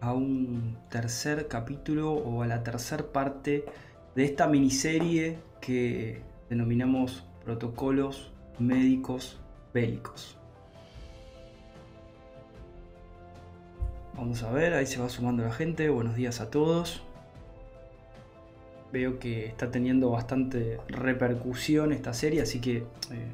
a un tercer capítulo o a la tercer parte de esta miniserie que denominamos protocolos médicos bélicos. Vamos a ver, ahí se va sumando la gente. Buenos días a todos. Veo que está teniendo bastante repercusión esta serie, así que eh,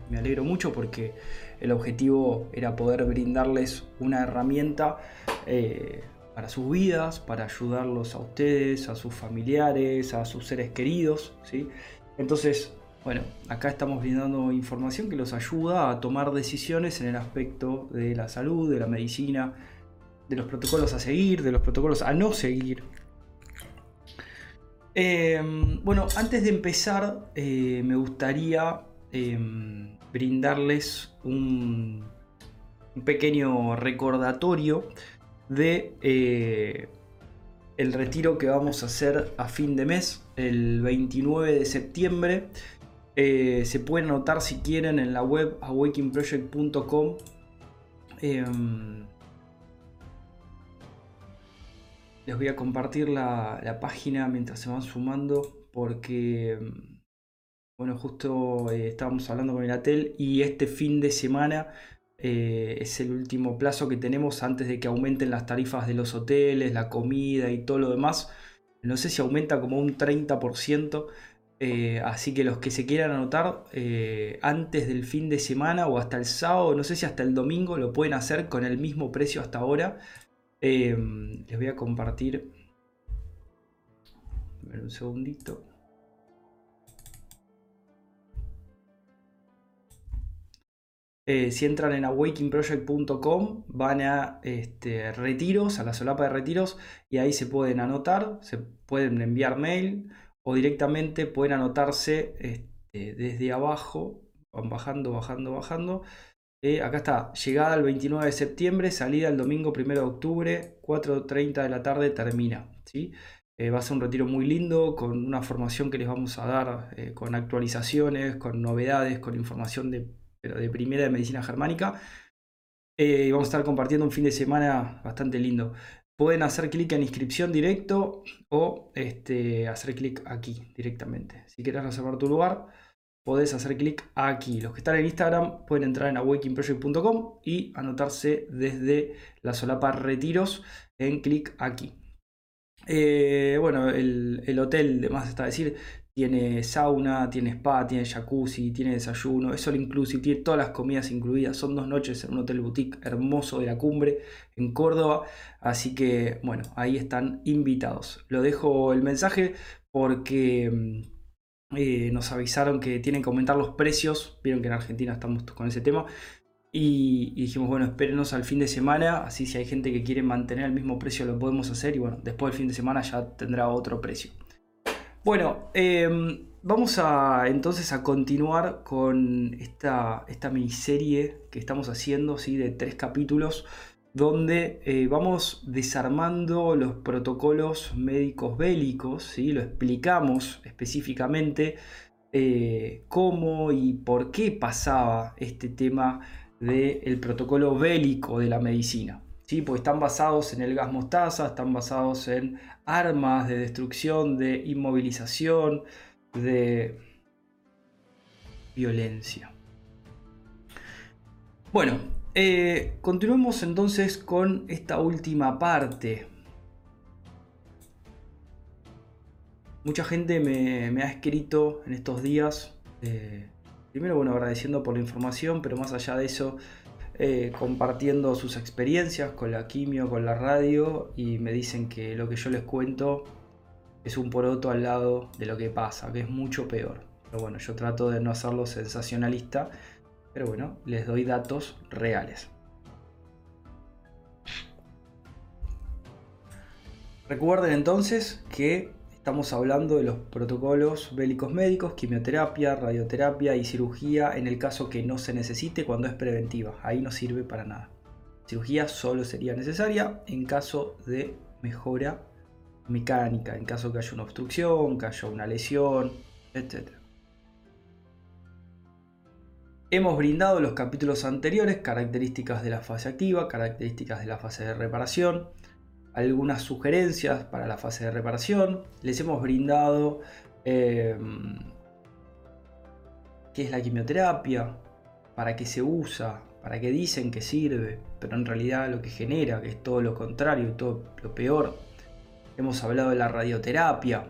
me alegro mucho porque el objetivo era poder brindarles una herramienta eh, para sus vidas, para ayudarlos a ustedes, a sus familiares, a sus seres queridos. ¿sí? Entonces, bueno, acá estamos brindando información que los ayuda a tomar decisiones en el aspecto de la salud, de la medicina, de los protocolos a seguir, de los protocolos a no seguir. Em, bueno, antes de empezar, eh, me gustaría em, brindarles un, pequeño recordatorio de eh, el retiro que vamos a hacer a fin de mes, el 29 de septiembre. Eh, se pueden anotar si quieren en la web awakingproject.com. Em, les voy a compartir la, página mientras se van sumando porque, bueno, justo eh, estábamos hablando con el Atel y este fin de semana eh, es el último plazo que tenemos antes de que aumenten las tarifas de los hoteles, la comida y todo lo demás. No sé si aumenta como un 30%. Eh, así que los que se quieran anotar antes del fin de semana o hasta el sábado, no sé si hasta el domingo, lo pueden hacer con el mismo precio hasta ahora. Les voy a compartir. un segundito. Eh, si entran en awakingproject.com van a este, retiros, a la solapa de retiros, y ahí se pueden anotar, se pueden enviar mail o directamente pueden anotarse este, desde abajo, van bajando, bajando, bajando, eh, acá está, llegada el 29 de septiembre, salida el domingo 1 de octubre, 4.30 de la tarde termina. ¿sí? Eh, va a ser un retiro muy lindo, con una formación que les vamos a dar, con actualizaciones, con novedades, con información de, de primera de medicina germánica. y vamos a estar compartiendo un fin de semana bastante lindo. Pueden hacer clic en inscripción directo o este, hacer clic aquí directamente. Si quieres reservar tu lugar, podés hacer clic aquí. Los que están en Instagram pueden entrar en awakingproject.com y anotarse desde la solapa retiros en clic aquí. Eh, bueno, el, hotel, de más está decir, tiene sauna, tiene spa, tiene jacuzzi, tiene desayuno, es all inclusive, tiene todas las comidas incluidas. Son dos noches en un hotel boutique hermoso de la cumbre en Córdoba. Así que, bueno, ahí están invitados. Lo dejo el mensaje porque mm, eh, nos avisaron que tienen que aumentar los precios. Vieron que en Argentina estamos con ese tema. Y, dijimos, bueno, espérenos al fin de semana. Así si hay gente que quiere mantener el mismo precio lo podemos hacer. Y bueno, después del fin de semana ya tendrá otro precio. Bueno, em, vamos a entonces a continuar con esta, esta miniserie que estamos haciendo, ¿sí? de tres capítulos donde eh, vamos desarmando los protocolos médicos bélicos, ¿sí? lo explicamos específicamente eh, cómo y por qué pasaba este tema del protocolo bélico de la medicina. ¿Sí? Porque están basados en el gas mostaza, están basados en armas de destrucción, de inmovilización, de violencia. Bueno, eh, continuemos entonces con esta última parte. Mucha gente me, ha escrito en estos días, eh, primero bueno agradeciendo por la información, pero más allá de eso, eh, compartiendo sus experiencias con la quimio, con la radio, y me dicen que lo que yo les cuento es un poroto al lado de lo que pasa, que es mucho peor. Pero bueno, yo trato de no hacerlo sensacionalista pero bueno, les doy datos reales. Recuerden entonces que estamos hablando de los protocolos bélicos médicos, quimioterapia, radioterapia y cirugía en el caso que no se necesite cuando es preventiva. Ahí no sirve para nada. Cirugía solo sería necesaria en caso de mejora mecánica, en caso que haya una obstrucción, que haya una lesión, etc. Hemos brindado los capítulos anteriores características de la fase activa, características de la fase de reparación, algunas sugerencias para la fase de reparación, les hemos brindado eh, qué es la quimioterapia, para qué se usa, para qué dicen que sirve, pero en realidad lo que genera, que es todo lo contrario, todo lo peor. Hemos hablado de la radioterapia,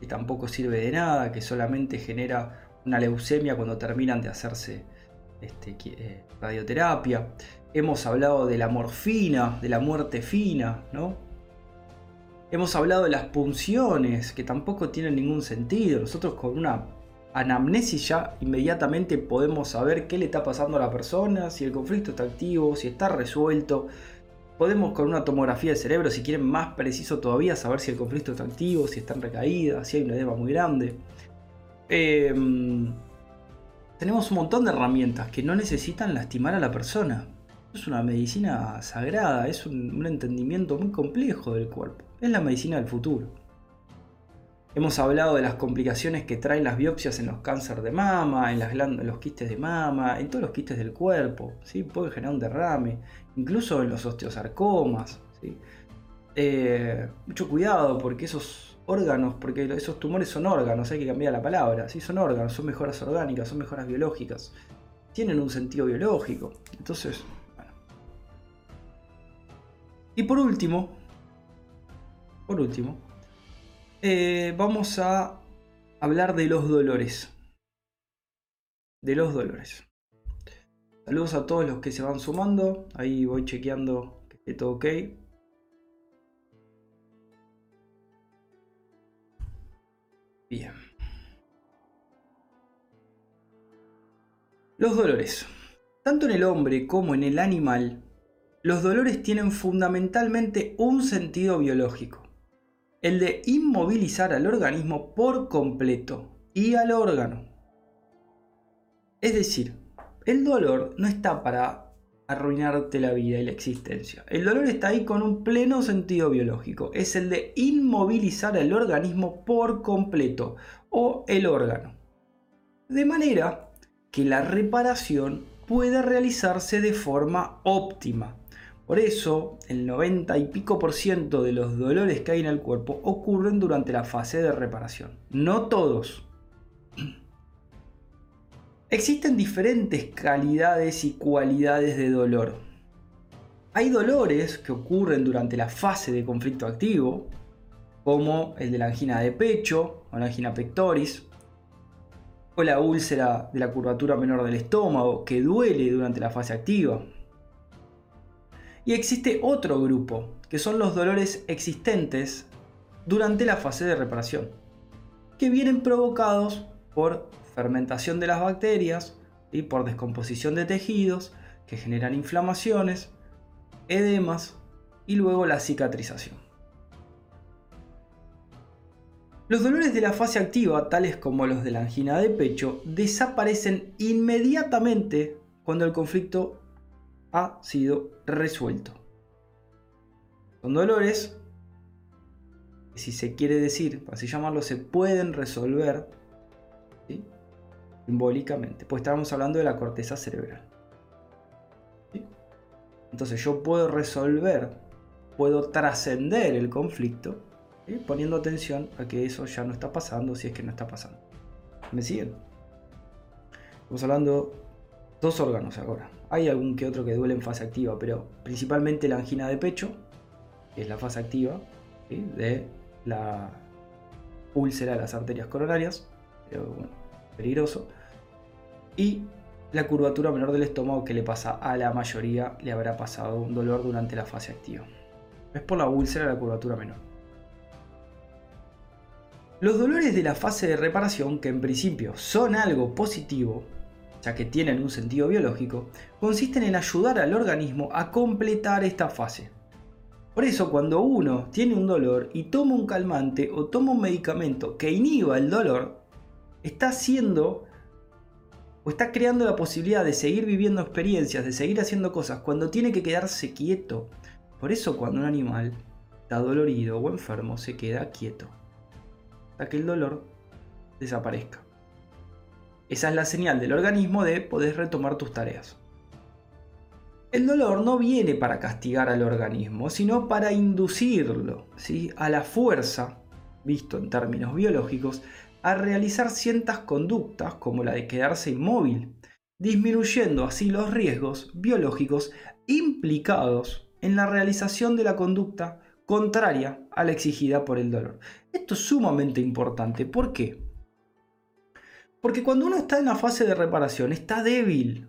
que tampoco sirve de nada, que solamente genera una leucemia cuando terminan de hacerse este, eh, radioterapia. Hemos hablado de la morfina, de la muerte fina, ¿no? Hemos hablado de las punciones, que tampoco tienen ningún sentido. Nosotros con una anamnesis ya inmediatamente podemos saber qué le está pasando a la persona, si el conflicto está activo, si está resuelto. Podemos con una tomografía del cerebro, si quieren más preciso todavía, saber si el conflicto está activo, si está en recaída, si hay una edema muy grande. Em, tenemos un montón de herramientas que no necesitan lastimar a la persona. Es una medicina sagrada, es un entendimiento muy complejo del cuerpo. Es la medicina del futuro. Hemos hablado de las complicaciones que traen las biopsias en los cánceres de mama, en, los quistes de mama, en todos los quistes del cuerpo. ¿sí? Puede generar un derrame, incluso en los osteosarcomas. Eh, mucho cuidado porque esos órganos, porque esos tumores son órganos, hay que cambiar la palabra. ¿sí? Son órganos, son mejoras orgánicas, son mejoras biológicas. Tienen un sentido biológico. Entonces. Y por último, por último, eh, vamos a hablar de los dolores. De los dolores. Saludos a todos los que se van sumando. Ahí voy chequeando que esté todo ok. Bien. Los dolores. Tanto en el hombre como en el animal, los dolores tienen fundamentalmente un sentido biológico el de inmovilizar al organismo por completo y al órgano. Es decir, el dolor no está para arruinarte la vida y la existencia. El dolor está ahí con un pleno sentido biológico. Es el de inmovilizar al organismo por completo o el órgano. De manera que la reparación pueda realizarse de forma óptima por eso, el 90 y pico por ciento de los dolores que hay en el cuerpo ocurren durante la fase de reparación. No todos. Existen diferentes calidades y cualidades de dolor. Hay dolores que ocurren durante la fase de conflicto activo, como el de la angina de pecho o la angina pectoris, o la úlcera de la curvatura menor del estómago, que duele durante la fase activa. Y existe otro grupo, que son los dolores existentes durante la fase de reparación, que vienen provocados por fermentación de las bacterias y por descomposición de tejidos que generan inflamaciones, edemas y luego la cicatrización. Los dolores de la fase activa, tales como los de la angina de pecho, desaparecen inmediatamente cuando el conflicto ha sido resuelto. Son dolores que si se quiere decir, así llamarlo, se pueden resolver simbólicamente, pues estamos hablando de la corteza cerebral. Entonces yo puedo resolver, puedo trascender el conflicto poniendo atención a que eso ya no está pasando si es que no está pasando. ¿Me siguen? Estamos hablando dos órganos ahora. Hay algún que otro que duele en fase activa, pero principalmente la angina de pecho, que es la fase activa de la úlcera de las arterias coronarias, pero bueno, peligroso. Y la curvatura menor del estómago que le pasa a la mayoría, le habrá pasado un dolor durante la fase activa. Es por la úlcera la curvatura menor. Los dolores de la fase de reparación, que en principio son algo positivo, ya que tienen un sentido biológico, consisten en ayudar al organismo a completar esta fase. Por eso cuando uno tiene un dolor y toma un calmante o toma un medicamento que inhiba el dolor, está haciendo o está creando la posibilidad de seguir viviendo experiencias, de seguir haciendo cosas cuando tiene que quedarse quieto. Por eso cuando un animal está dolorido o enfermo se queda quieto, hasta que el dolor desaparezca. Esa es la señal del organismo de poder retomar tus tareas. El dolor no viene para castigar al organismo, sino para inducirlo ¿sí? a la fuerza, visto en términos biológicos, a realizar ciertas conductas como la de quedarse inmóvil, disminuyendo así los riesgos biológicos implicados en la realización de la conducta contraria a la exigida por el dolor. Esto es sumamente importante. ¿Por qué? Porque cuando uno está en la fase de reparación, está débil,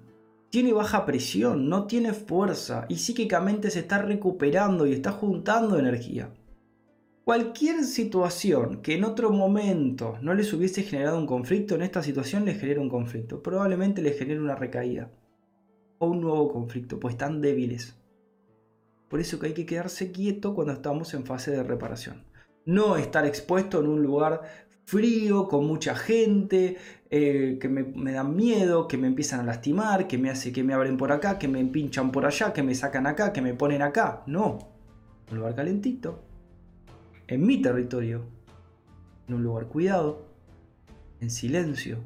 tiene baja presión, no tiene fuerza y psíquicamente se está recuperando y está juntando energía. Cualquier situación que en otro momento no les hubiese generado un conflicto, en esta situación les genera un conflicto. Probablemente les genere una recaída o un nuevo conflicto, pues están débiles. Por eso que hay que quedarse quieto cuando estamos en fase de reparación. No estar expuesto en un lugar frío, con mucha gente, eh, que me, dan miedo, que me empiezan a lastimar, que me hace que me abren por acá, que me pinchan por allá, que me sacan acá, que me ponen acá. No. Un lugar calentito, en mi territorio, en un lugar cuidado, en silencio,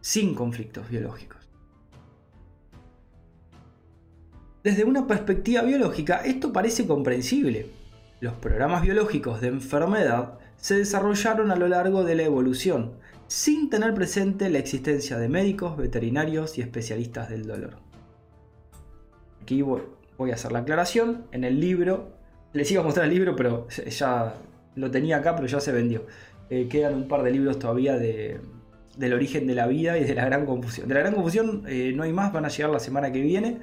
sin conflictos biológicos. Desde una perspectiva biológica, esto parece comprensible. Los programas biológicos de enfermedad se desarrollaron a lo largo de la evolución, sin tener presente la existencia de médicos, veterinarios y especialistas del dolor. Aquí voy a hacer la aclaración. En el libro les iba a mostrar el libro, pero ya lo tenía acá, pero ya se vendió. Eh, quedan un par de libros todavía de, del origen de la vida y de la gran confusión. De la gran confusión eh, no hay más, van a llegar la semana que viene.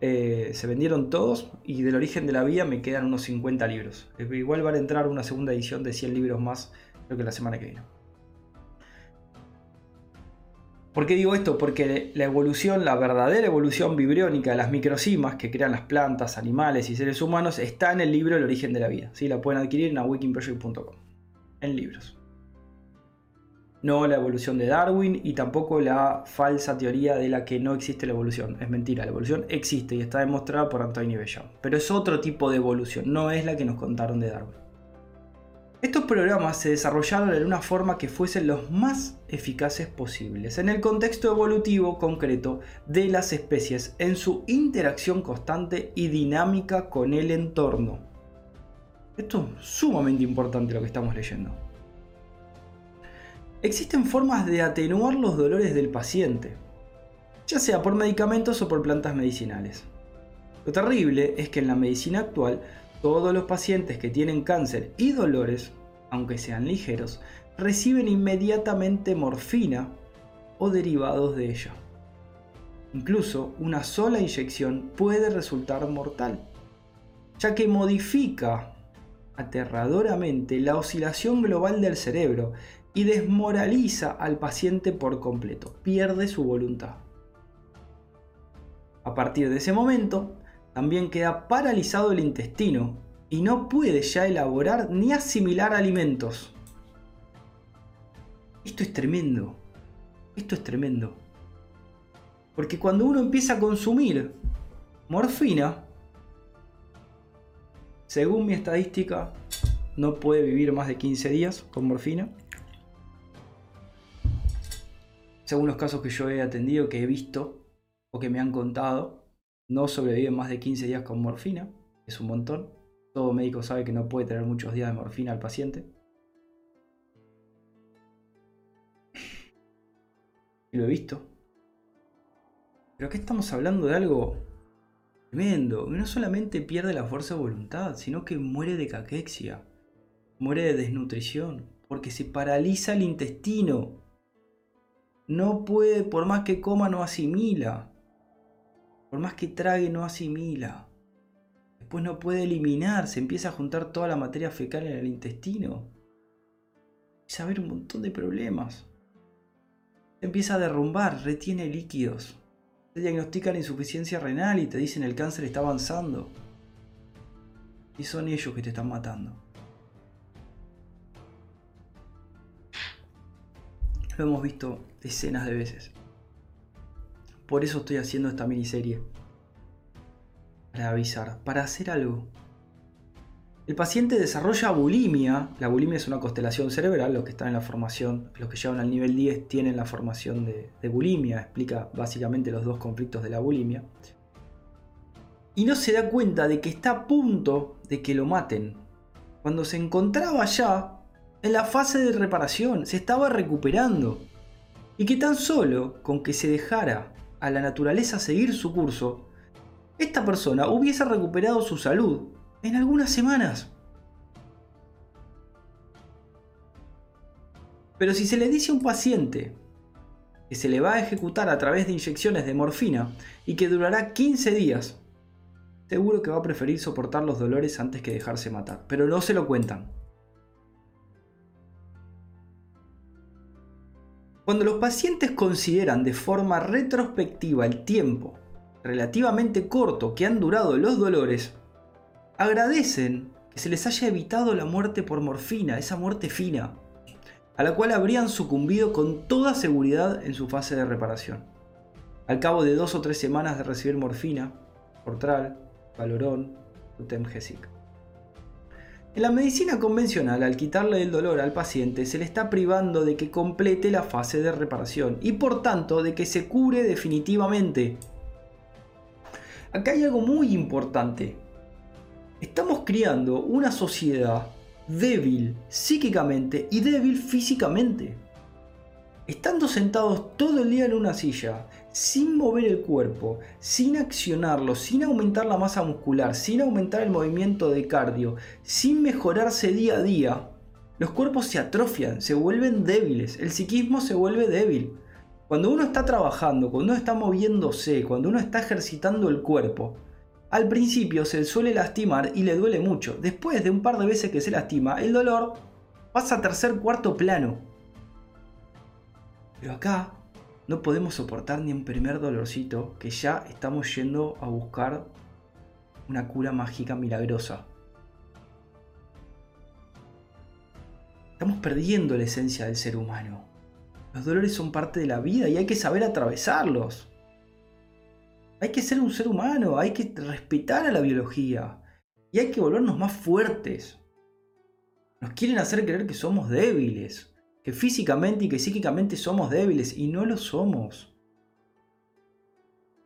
Eh, se vendieron todos y del origen de la vida me quedan unos 50 libros. igual van a entrar una segunda edición de 100 libros más, creo que la semana que viene. ¿Por qué digo esto? Porque la evolución, la verdadera evolución vibriónica de las microcimas que crean las plantas, animales y seres humanos está en el libro El origen de la vida. ¿sí? La pueden adquirir en wikiproject.com. En libros. No la evolución de Darwin y tampoco la falsa teoría de la que no existe la evolución. Es mentira, la evolución existe y está demostrada por Antonio Bellón. Pero es otro tipo de evolución, no es la que nos contaron de Darwin. Estos programas se desarrollaron en una forma que fuesen los más eficaces posibles, en el contexto evolutivo concreto de las especies, en su interacción constante y dinámica con el entorno. Esto es sumamente importante lo que estamos leyendo. Existen formas de atenuar los dolores del paciente, ya sea por medicamentos o por plantas medicinales. Lo terrible es que en la medicina actual todos los pacientes que tienen cáncer y dolores, aunque sean ligeros, reciben inmediatamente morfina o derivados de ella. Incluso una sola inyección puede resultar mortal, ya que modifica aterradoramente la oscilación global del cerebro y desmoraliza al paciente por completo, pierde su voluntad. A partir de ese momento, también queda paralizado el intestino y no puede ya elaborar ni asimilar alimentos. Esto es tremendo. Esto es tremendo. Porque cuando uno empieza a consumir morfina, según mi estadística, no puede vivir más de 15 días con morfina. Según los casos que yo he atendido, que he visto o que me han contado, no sobrevive más de 15 días con morfina, es un montón. Todo médico sabe que no puede tener muchos días de morfina al paciente. Y lo he visto. Pero aquí estamos hablando de algo tremendo. No solamente pierde la fuerza de voluntad, sino que muere de caquexia. Muere de desnutrición. Porque se paraliza el intestino. No puede, por más que coma, no asimila. Por más que trague, no asimila. Después no puede eliminar, se empieza a juntar toda la materia fecal en el intestino. Empieza a haber un montón de problemas. Se empieza a derrumbar, retiene líquidos. Se diagnostican insuficiencia renal y te dicen el cáncer está avanzando. Y son ellos que te están matando. Lo hemos visto decenas de veces. Por eso estoy haciendo esta miniserie. Para avisar, para hacer algo. El paciente desarrolla bulimia. La bulimia es una constelación cerebral. Los que están en la formación, los que llegan al nivel 10 tienen la formación de, bulimia. Explica básicamente los dos conflictos de la bulimia. y no se da cuenta de que está a punto de que lo maten. Cuando se encontraba ya en la fase de reparación, se estaba recuperando. Y que tan solo con que se dejara a la naturaleza seguir su curso, esta persona hubiese recuperado su salud en algunas semanas. Pero si se le dice a un paciente que se le va a ejecutar a través de inyecciones de morfina y que durará 15 días, seguro que va a preferir soportar los dolores antes que dejarse matar. Pero no se lo cuentan. Cuando los pacientes consideran de forma retrospectiva el tiempo relativamente corto que han durado los dolores, agradecen que se les haya evitado la muerte por morfina, esa muerte fina, a la cual habrían sucumbido con toda seguridad en su fase de reparación. Al cabo de dos o tres semanas de recibir morfina, Portral, Valorón, Temgesic. En la medicina convencional, al quitarle el dolor al paciente, se le está privando de que complete la fase de reparación y por tanto de que se cure definitivamente. Acá hay algo muy importante. Estamos criando una sociedad débil psíquicamente y débil físicamente. Estando sentados todo el día en una silla, sin mover el cuerpo, sin accionarlo, sin aumentar la masa muscular, sin aumentar el movimiento de cardio, sin mejorarse día a día, los cuerpos se atrofian, se vuelven débiles, el psiquismo se vuelve débil. Cuando uno está trabajando, cuando uno está moviéndose, cuando uno está ejercitando el cuerpo, al principio se suele lastimar y le duele mucho. Después de un par de veces que se lastima, el dolor pasa a tercer cuarto plano. Pero acá no podemos soportar ni un primer dolorcito que ya estamos yendo a buscar una cura mágica milagrosa. Estamos perdiendo la esencia del ser humano. Los dolores son parte de la vida y hay que saber atravesarlos. Hay que ser un ser humano, hay que respetar a la biología y hay que volvernos más fuertes. Nos quieren hacer creer que somos débiles, que físicamente y que psíquicamente somos débiles y no lo somos.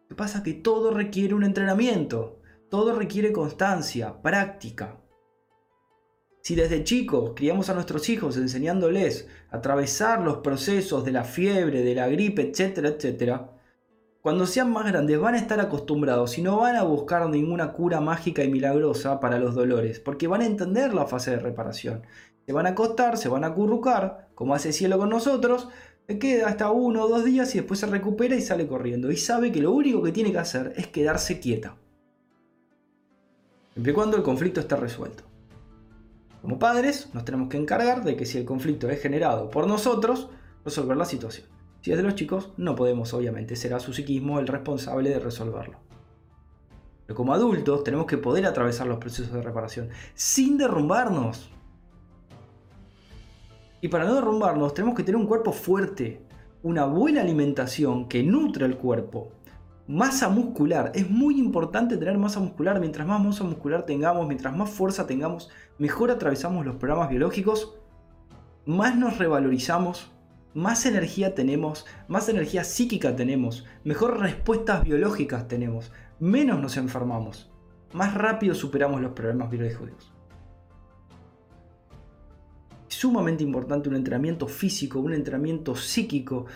Lo que pasa es que todo requiere un entrenamiento, todo requiere constancia, práctica. Si desde chicos criamos a nuestros hijos enseñándoles a atravesar los procesos de la fiebre, de la gripe, etcétera, etcétera, cuando sean más grandes van a estar acostumbrados y no van a buscar ninguna cura mágica y milagrosa para los dolores, porque van a entender la fase de reparación. Se van a acostar, se van a acurrucar, como hace cielo con nosotros, se queda hasta uno o dos días y después se recupera y sale corriendo. Y sabe que lo único que tiene que hacer es quedarse quieta. Siempre y cuando el conflicto esté resuelto. Como padres, nos tenemos que encargar de que si el conflicto es generado por nosotros, resolver la situación. Si es de los chicos, no podemos, obviamente, será su psiquismo el responsable de resolverlo. Pero como adultos tenemos que poder atravesar los procesos de reparación sin derrumbarnos. Y para no derrumbarnos tenemos que tener un cuerpo fuerte, una buena alimentación que nutre el cuerpo, masa muscular. Es muy importante tener masa muscular. Mientras más masa muscular tengamos, mientras más fuerza tengamos, mejor atravesamos los programas biológicos, más nos revalorizamos, más energía tenemos, más energía psíquica tenemos, mejor respuestas biológicas tenemos, menos nos enfermamos, más rápido superamos los problemas biológicos. Sumamente importante un entrenamiento físico, un entrenamiento psíquico.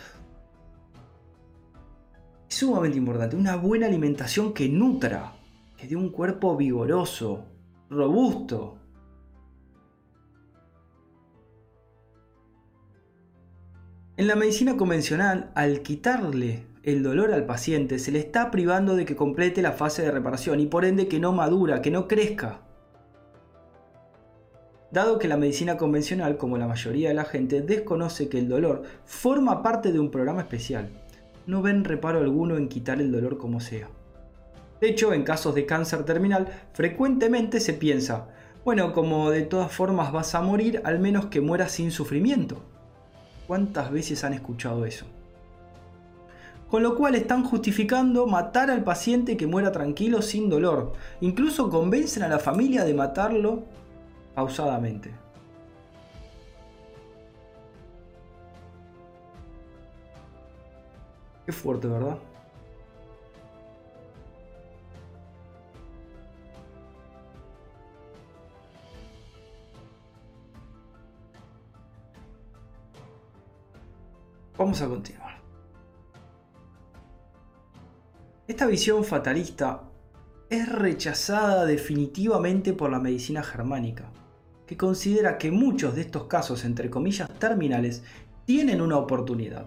Sumamente importante una buena alimentación que nutra, que dé un cuerpo vigoroso, robusto, En la medicina convencional, al quitarle el dolor al paciente, se le está privando de que complete la fase de reparación y por ende que no madura, que no crezca. Dado que la medicina convencional, como la mayoría de la gente, desconoce que el dolor forma parte de un programa especial, no ven reparo alguno en quitar el dolor como sea. De hecho, en casos de cáncer terminal, frecuentemente se piensa, bueno, como de todas formas vas a morir, al menos que mueras sin sufrimiento. ¿Cuántas veces han escuchado eso? Con lo cual están justificando matar al paciente que muera tranquilo sin dolor. Incluso convencen a la familia de matarlo pausadamente. Qué fuerte, ¿verdad? Vamos a continuar. Esta visión fatalista es rechazada definitivamente por la medicina germánica que considera que muchos de estos casos, entre comillas, terminales, tienen una oportunidad.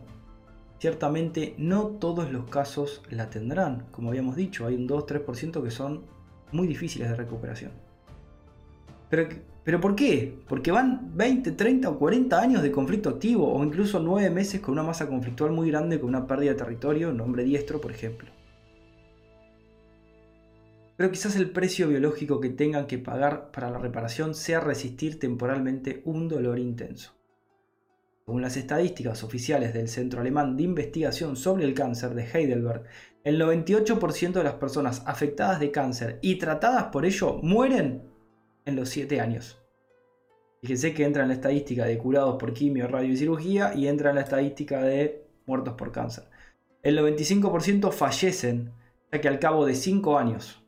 Ciertamente no todos los casos la tendrán, como habíamos dicho, hay un 2-3% que son muy difíciles de recuperación. Pero, ¿Pero por qué? Porque van 20, 30 o 40 años de conflicto activo o incluso 9 meses con una masa conflictual muy grande con una pérdida de territorio, nombre diestro por ejemplo pero quizás el precio biológico que tengan que pagar para la reparación sea resistir temporalmente un dolor intenso. Según las estadísticas oficiales del Centro Alemán de Investigación sobre el Cáncer de Heidelberg, el 98% de las personas afectadas de cáncer y tratadas por ello mueren en los 7 años. Fíjense que entra en la estadística de curados por quimio, radio y cirugía y entra en la estadística de muertos por cáncer. El 95% fallecen, ya que al cabo de 5 años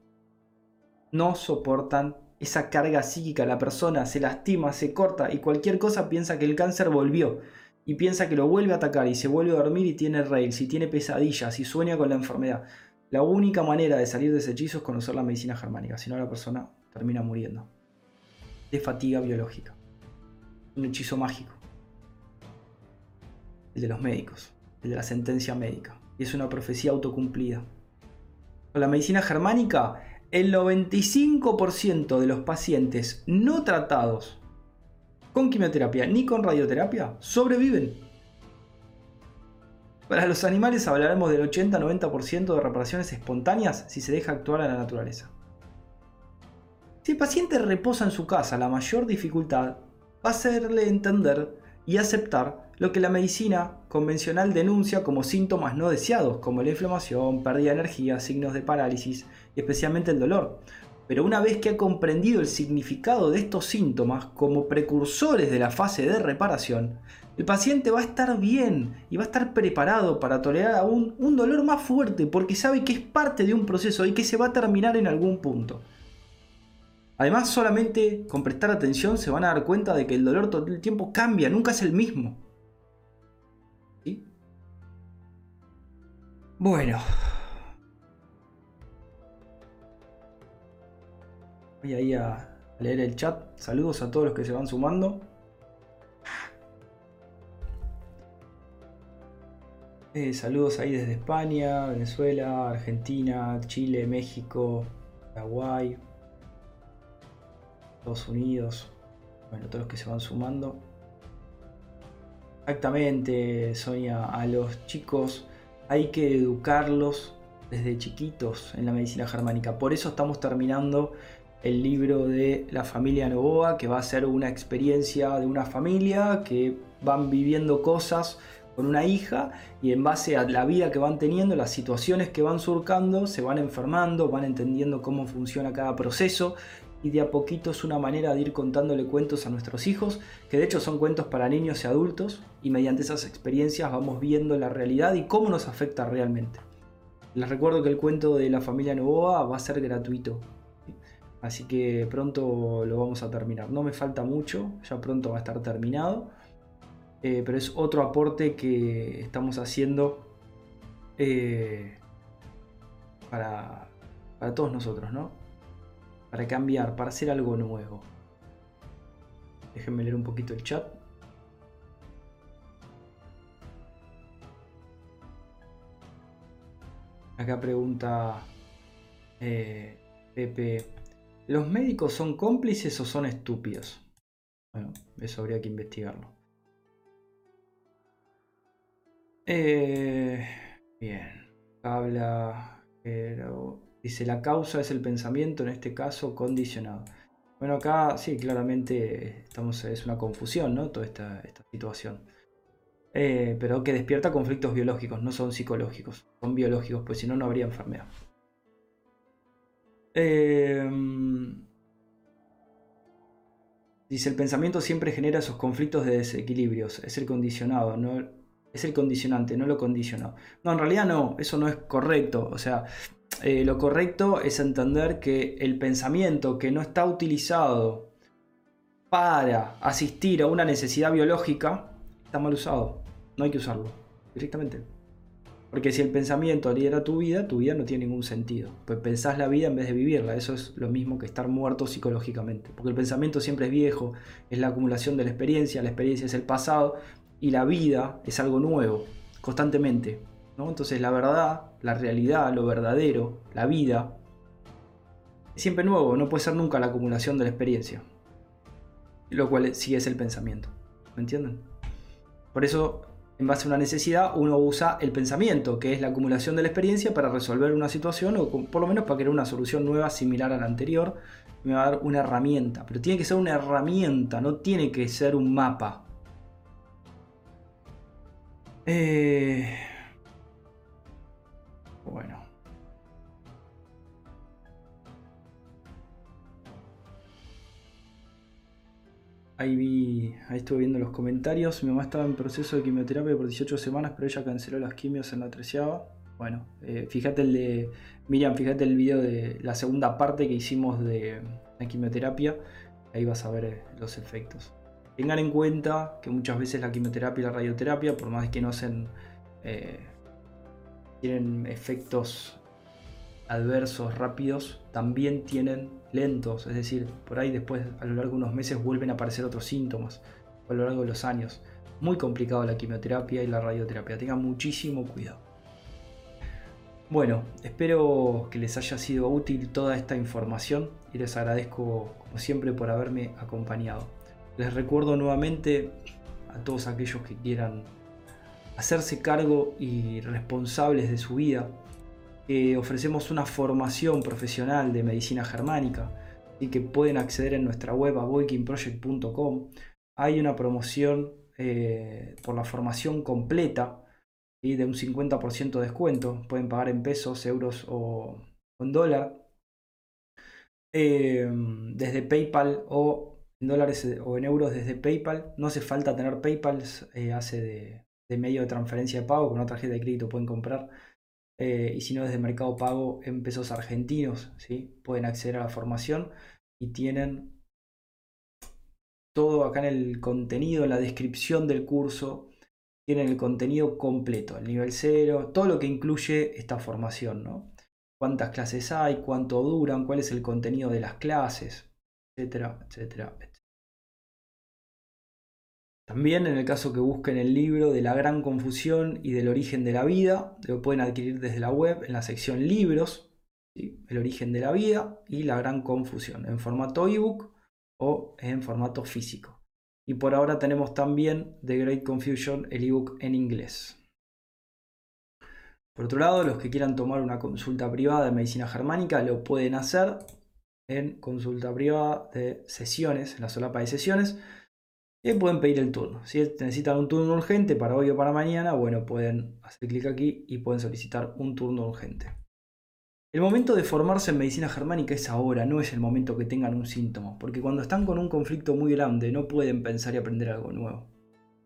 no soportan esa carga psíquica. La persona se lastima, se corta y cualquier cosa piensa que el cáncer volvió. Y piensa que lo vuelve a atacar y se vuelve a dormir y tiene rails y tiene pesadillas y sueña con la enfermedad. La única manera de salir de ese hechizo es conocer la medicina germánica, si no la persona termina muriendo. De fatiga biológica. Un hechizo mágico. El de los médicos, el de la sentencia médica. Y es una profecía autocumplida. Con la medicina germánica el 95% de los pacientes no tratados con quimioterapia ni con radioterapia sobreviven. Para los animales hablaremos del 80-90% de reparaciones espontáneas si se deja actuar a la naturaleza. Si el paciente reposa en su casa, la mayor dificultad va a serle entender y aceptar lo que la medicina convencional denuncia como síntomas no deseados, como la inflamación, pérdida de energía, signos de parálisis y especialmente el dolor. Pero una vez que ha comprendido el significado de estos síntomas como precursores de la fase de reparación, el paciente va a estar bien y va a estar preparado para tolerar aún un dolor más fuerte porque sabe que es parte de un proceso y que se va a terminar en algún punto. Además, solamente con prestar atención se van a dar cuenta de que el dolor todo el tiempo cambia, nunca es el mismo. Bueno. Voy ahí a leer el chat. Saludos a todos los que se van sumando. Eh, saludos ahí desde España, Venezuela, Argentina, Chile, México, Paraguay. Estados Unidos, bueno, todos los que se van sumando. Exactamente, Sonia, a los chicos hay que educarlos desde chiquitos en la medicina germánica. Por eso estamos terminando el libro de la familia Novoa, que va a ser una experiencia de una familia que van viviendo cosas con una hija y en base a la vida que van teniendo, las situaciones que van surcando, se van enfermando, van entendiendo cómo funciona cada proceso y de a poquito es una manera de ir contándole cuentos a nuestros hijos, que de hecho son cuentos para niños y adultos, y mediante esas experiencias vamos viendo la realidad y cómo nos afecta realmente. Les recuerdo que el cuento de la familia Novoa va a ser gratuito, así que pronto lo vamos a terminar. No me falta mucho, ya pronto va a estar terminado, eh, pero es otro aporte que estamos haciendo eh, para, para todos nosotros, ¿no? Para cambiar, para hacer algo nuevo. Déjenme leer un poquito el chat. Acá pregunta eh, Pepe, ¿los médicos son cómplices o son estúpidos? Bueno, eso habría que investigarlo. Eh, bien, habla, Dice, la causa es el pensamiento, en este caso condicionado. Bueno, acá sí, claramente estamos, es una confusión, ¿no? Toda esta, situación. Eh, pero que despierta conflictos biológicos, no son psicológicos, son biológicos, pues si no, no habría enfermedad. Em, dice, el pensamiento siempre genera esos conflictos de desequilibrios, es el condicionado, no es el condicionante, no lo condicionado. No, en realidad no, eso no es correcto. O sea, eh, lo correcto es entender que el pensamiento que no está utilizado para asistir a una necesidad biológica está mal usado. No hay que usarlo. directamente. Porque si el pensamiento lidera tu vida, tu vida no tiene ningún sentido. Pues pensás la vida en vez de vivirla. Eso es lo mismo que estar muerto psicológicamente. Porque el pensamiento siempre es viejo, es la acumulación de la experiencia, la experiencia es el pasado y la vida es algo nuevo, constantemente. Entonces la verdad, la realidad, lo verdadero, la vida, es siempre nuevo, no puede ser nunca la acumulación de la experiencia. Lo cual sí es el pensamiento. ¿Me entienden? Por eso en base a una necesidad, uno usa el pensamiento, que es la acumulación de la experiencia para resolver una situación o por lo menos para crear una solución nueva similar a la anterior. Me va a dar una herramienta, pero tiene que ser una herramienta, no tiene que ser un mapa. Eh, bueno. Ahí vi, ahí estuve viendo los comentarios. Mi mamá estaba en proceso de quimioterapia por 18 semanas, pero ella canceló las quimios en la treceava. Bueno, eh, fíjate el de. Miriam, fíjate el video de la segunda parte que hicimos de la quimioterapia. Ahí vas a ver eh, los efectos. Tengan en cuenta que muchas veces la quimioterapia y la radioterapia, por más que no hacen. Tienen efectos adversos rápidos, también tienen lentos, es decir, por ahí después a lo largo de unos meses vuelven a aparecer otros síntomas, a lo largo de los años. Muy complicado la quimioterapia y la radioterapia, tengan muchísimo cuidado. Bueno, espero que les haya sido útil toda esta información y les agradezco como siempre por haberme acompañado. Les recuerdo nuevamente a todos aquellos que quieran hacerse cargo y responsables de su vida, ofrecemos una formación profesional de medicina germánica y que pueden acceder en nuestra web a. Hay una promoción eh, por la formación completa y de un 50% de descuento. Pueden pagar en pesos, euros o en dólar. Eh, desde PayPal o en dólares o en euros desde PayPal. No hace falta tener PayPal, eh, hace de, de medio de transferencia de pago. Con una tarjeta de crédito pueden comprar eh, y si no desde Mercado Pago en pesos argentinos, ¿sí? pueden acceder a la formación y tienen todo acá en el contenido, en la descripción del curso, tienen el contenido completo, el nivel cero, todo lo que incluye esta formación, ¿no? Cuántas clases hay, cuánto duran, cuál es el contenido de las clases, etcétera, etcétera, etcétera. También en el caso que busquen el libro de la gran confusión y del origen de la vida, lo pueden adquirir desde la web en la sección libros, el origen de la vida y la gran confusión, en formato ebook o en formato físico. Y por ahora tenemos también The Great Confusion, el ebook en inglés. Por otro lado, los que quieran tomar una consulta privada de medicina germánica lo pueden hacer en consulta privada de sesiones, en la solapa de sesiones y pueden pedir el turno. Si necesitan un turno urgente para hoy o para mañana, bueno, pueden hacer clic aquí y pueden solicitar un turno urgente. El momento de formarse en medicina germánica es ahora, no es el momento que tengan un síntoma, porque cuando están con un conflicto muy grande no pueden pensar y aprender algo nuevo.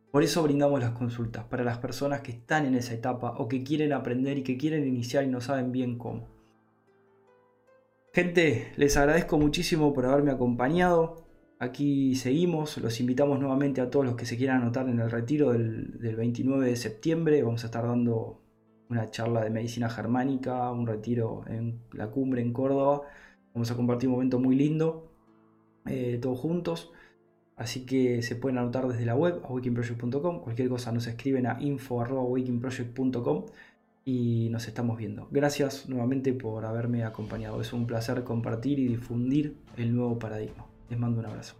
Por eso brindamos las consultas, para las personas que están en esa etapa o que quieren aprender y que quieren iniciar y no saben bien cómo. Gente, les agradezco muchísimo por haberme acompañado. Aquí seguimos, los invitamos nuevamente a todos los que se quieran anotar en el retiro del, 29 de septiembre. Vamos a estar dando una charla de medicina germánica, un retiro en la cumbre en Córdoba. Vamos a compartir un momento muy lindo, eh, todos juntos. Así que se pueden anotar desde la web, a wakingproject.com. Cualquier cosa nos escriben a info.wakingproject.com y nos estamos viendo. Gracias nuevamente por haberme acompañado. Es un placer compartir y difundir el nuevo paradigma. Les mando un abrazo.